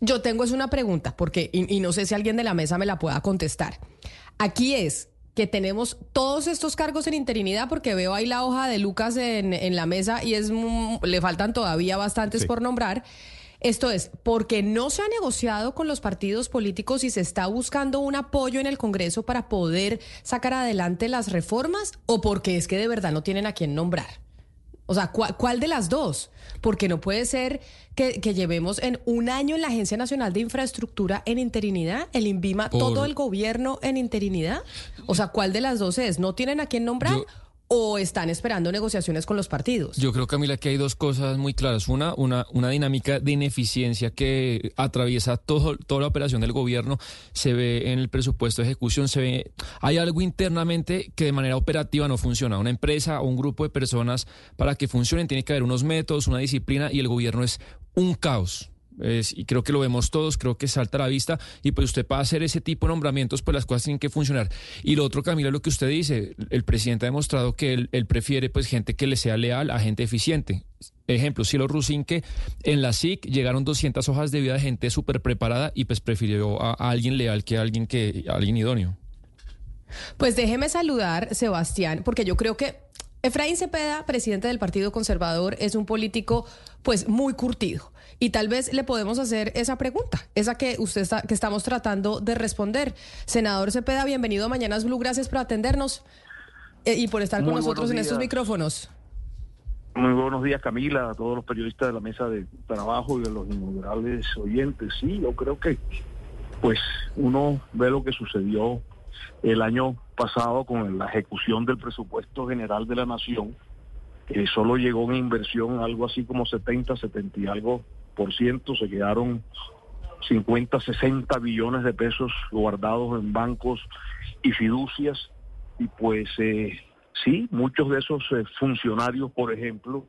Yo tengo es una pregunta, porque, y, y no sé si alguien de la mesa me la pueda contestar. Aquí es que tenemos todos estos cargos en interinidad, porque veo ahí la hoja de Lucas en, en la mesa y es le faltan todavía bastantes por nombrar. Esto es, porque no se ha negociado con los partidos políticos y se está buscando un apoyo en el Congreso para poder sacar adelante las reformas o porque es que de verdad no tienen a quién nombrar. O sea, ¿cuál, cuál de las dos? Porque no puede ser que, que llevemos en un año en la Agencia Nacional de Infraestructura en interinidad, el INVIMA, Por- todo el gobierno en interinidad. O sea, ¿cuál de las dos es? ¿No tienen a quién nombrar? Yo- ¿O están esperando negociaciones con los partidos? Yo creo, Camila, que hay dos cosas muy claras. Una, una, una dinámica de ineficiencia que atraviesa todo, toda la operación del gobierno. Se ve en el presupuesto de ejecución, se ve. Hay algo internamente que de manera operativa no funciona. Una empresa o un grupo de personas, para que funcionen, tiene que haber unos métodos, una disciplina, y el gobierno es un caos. Es- y creo que lo vemos todos, creo que salta a la vista y pues usted para hacer ese tipo de nombramientos pues las cosas tienen que funcionar. Y lo otro, Camila, lo que usted dice, el presidente ha demostrado que él, prefiere pues gente que le sea leal a gente eficiente. Ejemplo, Cielo Rusín que en la SIC llegaron 200 hojas de vida de gente súper preparada y pues prefirió a, a alguien leal que a alguien, que, a alguien idóneo. Pues déjeme saludar, Sebastián, porque yo creo que Efraín Cepeda, presidente del Partido Conservador, es un político pues muy curtido. Y tal vez le podemos hacer esa pregunta, esa que usted está, que estamos tratando de responder. Senador Cepeda, bienvenido a Mañanas Blue, gracias por atendernos eh, y por estar con nosotros en estos micrófonos. Muy buenos días, Camila, a todos los periodistas de la mesa de trabajo y de los innumerables oyentes. Sí, yo creo que, pues, uno ve lo que sucedió el año pasado con la ejecución del presupuesto general de la nación, que solo llegó en inversión algo así como 70, 70 y algo por ciento, se quedaron 50, 60 billones de pesos guardados en bancos y fiducias, y pues eh, sí, muchos de esos eh, funcionarios, por ejemplo,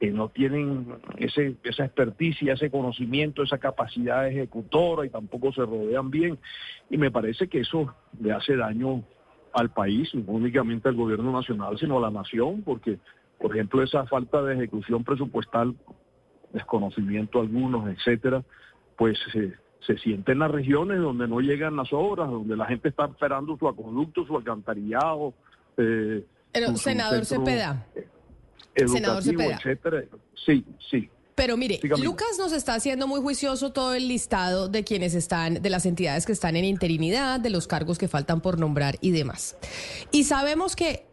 que no tienen ese, esa experticia, ese conocimiento, esa capacidad ejecutora y tampoco se rodean bien. Y me parece que eso le hace daño al país, no únicamente al gobierno nacional, sino a la nación, porque, por ejemplo, esa falta de ejecución presupuestal, desconocimiento algunos, etcétera, pues se, se siente en las regiones donde no llegan las obras, donde la gente está esperando su acueducto, su alcantarillado. eh, Pero, senador Cepeda. educativo, Senador Cepeda. etcétera. Sí, sí. Pero mire, Dígame. Lucas nos está haciendo muy juicioso todo el listado de quienes están, de las entidades que están en interinidad, de los cargos que faltan por nombrar y demás. Y sabemos que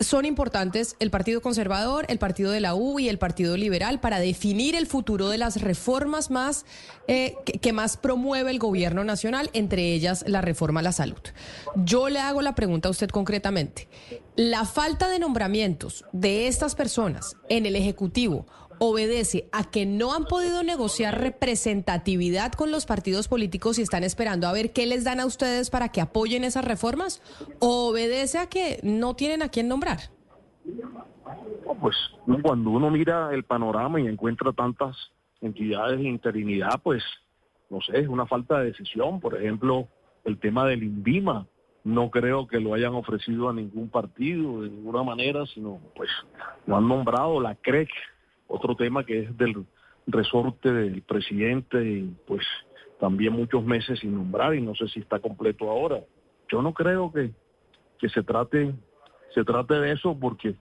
son importantes el Partido Conservador, el Partido de la U y el Partido Liberal para definir el futuro de las reformas más eh, que, que más promueve el gobierno nacional, entre ellas la reforma a la salud. Yo le hago la pregunta a usted concretamente. ¿La falta de nombramientos de estas personas en el Ejecutivo obedece a que no han podido negociar representatividad con los partidos políticos y están esperando a ver qué les dan a ustedes para que apoyen esas reformas? ¿O obedece a que no tienen a quién nombrar? No, Pues cuando uno mira el panorama y encuentra tantas entidades de interinidad, pues no sé, es una falta de decisión. Por ejemplo, el tema del INVIMA, no creo que lo hayan ofrecido a ningún partido de ninguna manera, sino pues lo han nombrado la CREC, otro tema que es del resorte del presidente y pues también muchos meses sin nombrar y no sé si está completo ahora. Yo no creo que, que se trate se trate de eso porque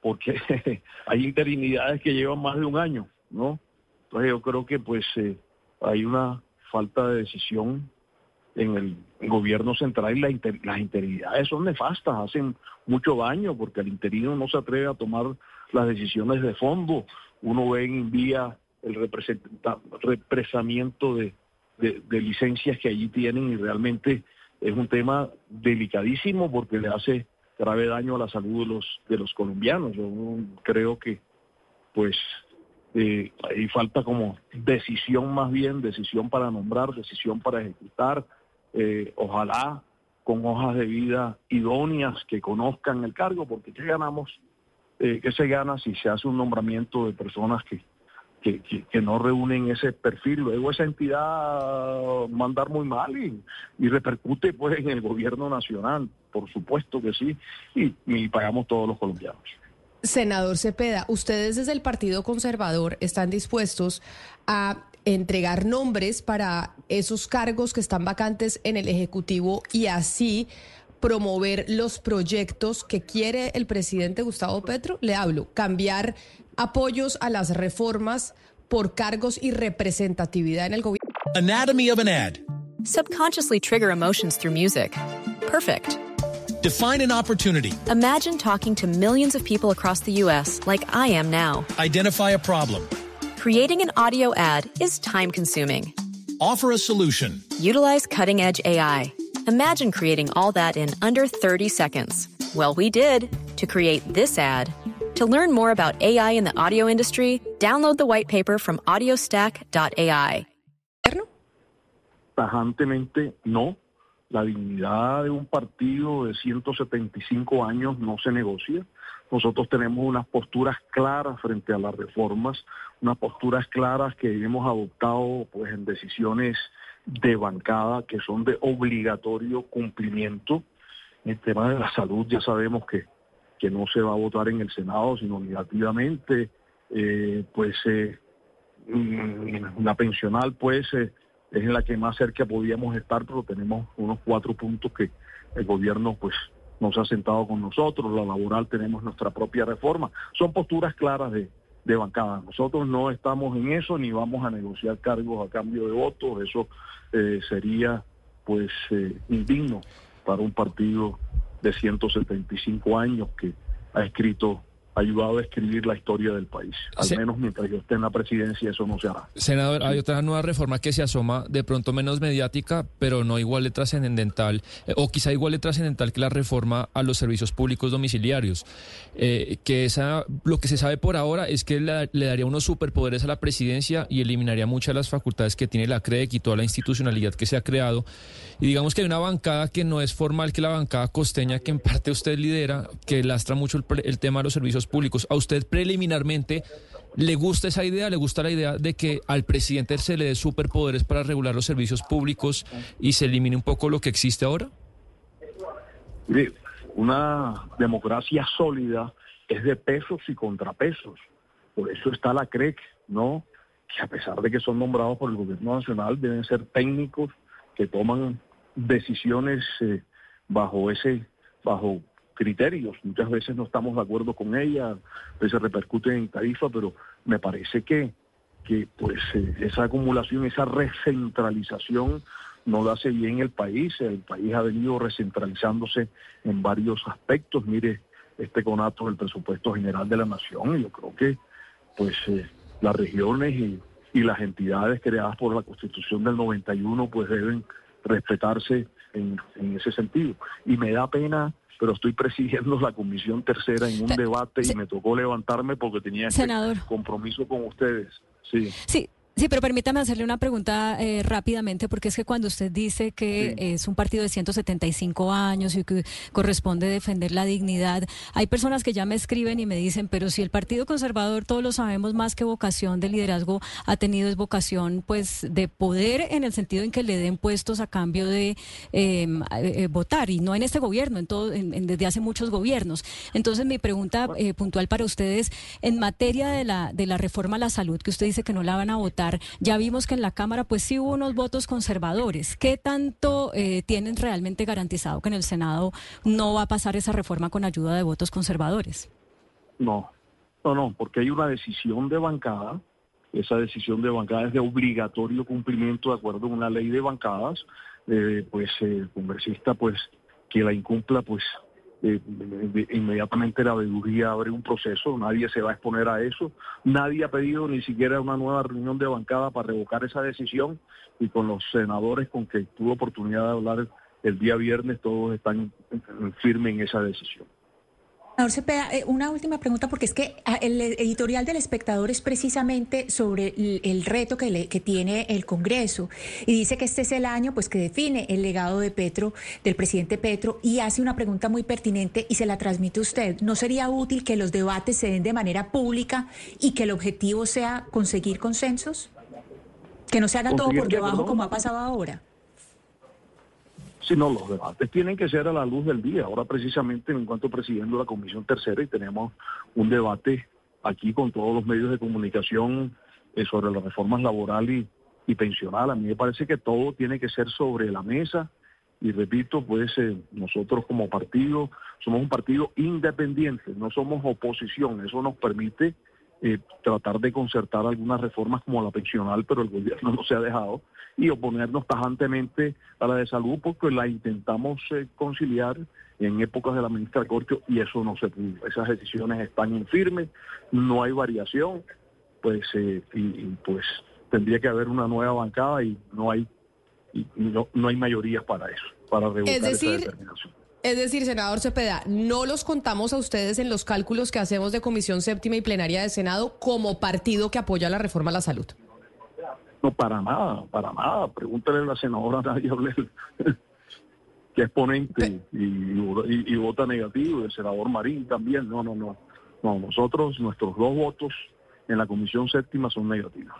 porque hay interinidades que llevan más de un año, ¿no? Entonces yo creo que pues eh, hay una falta de decisión en el gobierno central y las interinidades son nefastas, hacen mucho daño porque el interino no se atreve a tomar las decisiones de fondo. Uno ve en vía el represamiento de licencias que allí tienen y realmente es un tema delicadísimo porque le hace grave daño a la salud de los de los colombianos. Yo creo que pues Eh, ahí falta como decisión más bien, decisión para nombrar, decisión para ejecutar. Eh, ojalá con hojas de vida idóneas que conozcan el cargo, porque ¿qué ganamos? Eh, ¿Qué se gana si se hace un nombramiento de personas que, que, no reúnen ese perfil? Luego esa entidad mandar muy mal y, repercute pues en el gobierno nacional, por supuesto que sí, y pagamos todos los colombianos. Senador Cepeda, ustedes desde el Partido Conservador están dispuestos a entregar nombres para esos cargos que están vacantes en el Ejecutivo y así promover los proyectos que quiere el presidente Gustavo Petro. Le hablo, cambiar apoyos a las reformas por cargos y representatividad en el gobierno. Anatomy of an ad. Subconsciously trigger emotions through music. Perfect. Define an opportunity. Imagine talking to millions of people across the U.S. like I am now. Identify a problem. Creating an audio ad is time consuming. Offer a solution. Utilize cutting edge AI. Imagine creating all that in under 30 seconds. Well, we did to create this ad. To learn more about AI in the audio industry, download the white paper from audiostack.ai. Tajantemente no. La dignidad de un partido de 175 años no se negocia. Nosotros tenemos unas posturas claras frente a las reformas, unas posturas claras que hemos adoptado pues en decisiones de bancada que son de obligatorio cumplimiento. el tema de la salud ya sabemos que, que no se va a votar en el Senado, sino negativamente. Eh, pues eh, mm, la pensional pues eh, es en la que más cerca podíamos estar, pero tenemos unos cuatro puntos que el gobierno pues nos ha sentado con nosotros, la laboral tenemos nuestra propia reforma. Son posturas claras de, de bancada. Nosotros no estamos en eso ni vamos a negociar cargos a cambio de votos. Eso eh, sería pues eh, indigno para un partido de 175 años que ha escrito ayudado a escribir la historia del país. Al menos mientras yo esté en la presidencia eso no se hará. Senador, hay otra nueva reforma que se asoma de pronto menos mediática, pero no igual de trascendental, eh, o quizá igual de trascendental que la reforma a los servicios públicos domiciliarios. Eh, que esa, lo que se sabe por ahora es que le daría unos superpoderes a la presidencia y eliminaría muchas de las facultades que tiene la CREC y toda la institucionalidad que se ha creado. Y digamos que hay una bancada que no es formal, que la bancada costeña, que en parte usted lidera, que lastra mucho el tema de los servicios públicos. ¿A usted preliminarmente le gusta esa idea? ¿Le gusta la idea de que al presidente se le dé superpoderes para regular los servicios públicos y se elimine un poco lo que existe ahora? una democracia sólida es de pesos y contrapesos. Por eso está la CREC, ¿no? Que a pesar de que son nombrados por el gobierno nacional, deben ser técnicos que toman decisiones eh, bajo ese, bajo criterios. Muchas veces no estamos de acuerdo con ella, a veces repercute en tarifa, pero me parece que, que pues eh, esa acumulación, esa recentralización no lo hace bien el país. El país ha venido recentralizándose en varios aspectos. Mire, este conato del presupuesto general de la nación, yo creo que pues eh, las regiones y, y las entidades creadas por la Constitución del 91 pues deben respetarse en ese sentido. Y me da pena pero estoy presidiendo la comisión tercera en un debate y me tocó levantarme porque tenía este compromiso con ustedes. Sí. Sí, Sí, pero permítame hacerle una pregunta eh, rápidamente, porque es que cuando usted dice que es un partido de 175 años y que corresponde defender la dignidad, hay personas que ya me escriben y me dicen, pero si el Partido Conservador, todos lo sabemos, más que vocación de liderazgo, ha tenido es vocación pues de poder en el sentido en que le den puestos a cambio de em, eh, votar, y no en este gobierno, en todo, en, desde hace muchos gobiernos. Entonces, mi pregunta eh, puntual para ustedes, en materia de la, de la reforma a la salud, que usted dice que no la van a votar, ya vimos que en la Cámara pues sí hubo unos votos conservadores. ¿Qué tanto eh, tienen realmente garantizado que en el Senado no va a pasar esa reforma con ayuda de votos conservadores? No, no, no, porque hay una decisión de bancada. Esa decisión de bancada es de obligatorio cumplimiento de acuerdo con una ley de bancadas. Eh, pues el congresista pues que la incumpla pues eh, inmediatamente la veeduría abre un proceso, nadie se va a exponer a eso, nadie ha pedido ni siquiera una nueva reunión de bancada para revocar esa decisión y con los senadores con que tuve oportunidad de hablar el día viernes, todos están firmes en esa decisión. Cepeda, eh, una última pregunta, porque es que ah, el editorial del espectador es precisamente sobre el, reto que, que tiene el Congreso y dice que este es el año pues, que define el legado de Petro, del presidente Petro, y hace una pregunta muy pertinente y se la transmite usted. ¿No sería útil que los debates se den de manera pública y que el objetivo sea conseguir consensos? Que no se haga todo por debajo como ha pasado ahora sino los debates tienen que ser a la luz del día. Ahora precisamente en cuanto presidiendo la Comisión Tercera y tenemos un debate aquí con todos los medios de comunicación eh, sobre las reformas laboral y, y pensional. A mí me parece que todo tiene que ser sobre la mesa y repito, pues eh, nosotros como partido somos un partido independiente, no somos oposición, eso nos permite eh, tratar de concertar algunas reformas como la pensional, pero el gobierno no se ha dejado, y oponernos tajantemente a la de salud porque la intentamos eh, conciliar en épocas de la ministra Corcho y eso no se pudo. Esas decisiones están en firme, no hay variación, pues eh, y, pues tendría que haber una nueva bancada y no hay y no, no hay mayorías para eso, para revocar esa determinación. Es decir, senador Cepeda, no los contamos a ustedes en los cálculos que hacemos de Comisión Séptima y Plenaria de Senado como partido que apoya la reforma a la salud. No, para nada, para nada. Pregúntale a la senadora Nadia Blair, que es ponente y, vota negativo, y el senador Marín también. No, no, no. No, nosotros, nuestros dos votos en la Comisión Séptima son negativos.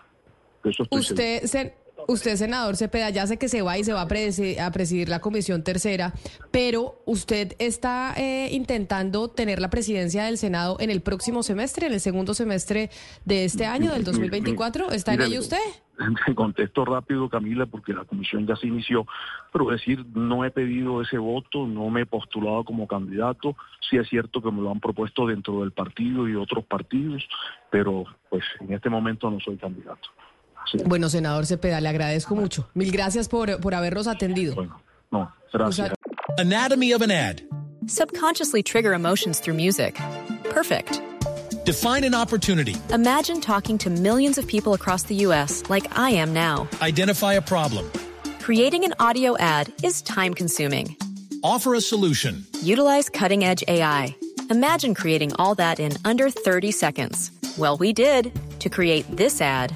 Eso Usted, Usted, senador Cepeda, ya sé que se va y se va a, presidir, la comisión tercera, pero usted está eh, intentando tener la presidencia del Senado en el próximo semestre, en el segundo semestre de este año, del 2024. ¿Está en ello usted? Contesto rápido, Camila, porque la comisión ya se inició, pero decir, no he pedido ese voto, no me he postulado como candidato, sí es cierto que me lo han propuesto dentro del partido y otros partidos, pero pues en este momento no soy candidato. Bueno, senador Cepeda, le agradezco mucho. Mil gracias por, por habernos atendido. Bueno, no, gracias. Anatomy of an ad. Subconsciously trigger emotions through music. Perfect. Define an opportunity. Imagine talking to millions of people across the U.S. like I am now. Identify a problem. Creating an audio ad is time consuming. Offer a solution. Utilize cutting edge AI. Imagine creating all that in under 30 seconds. Well, we did to create this ad.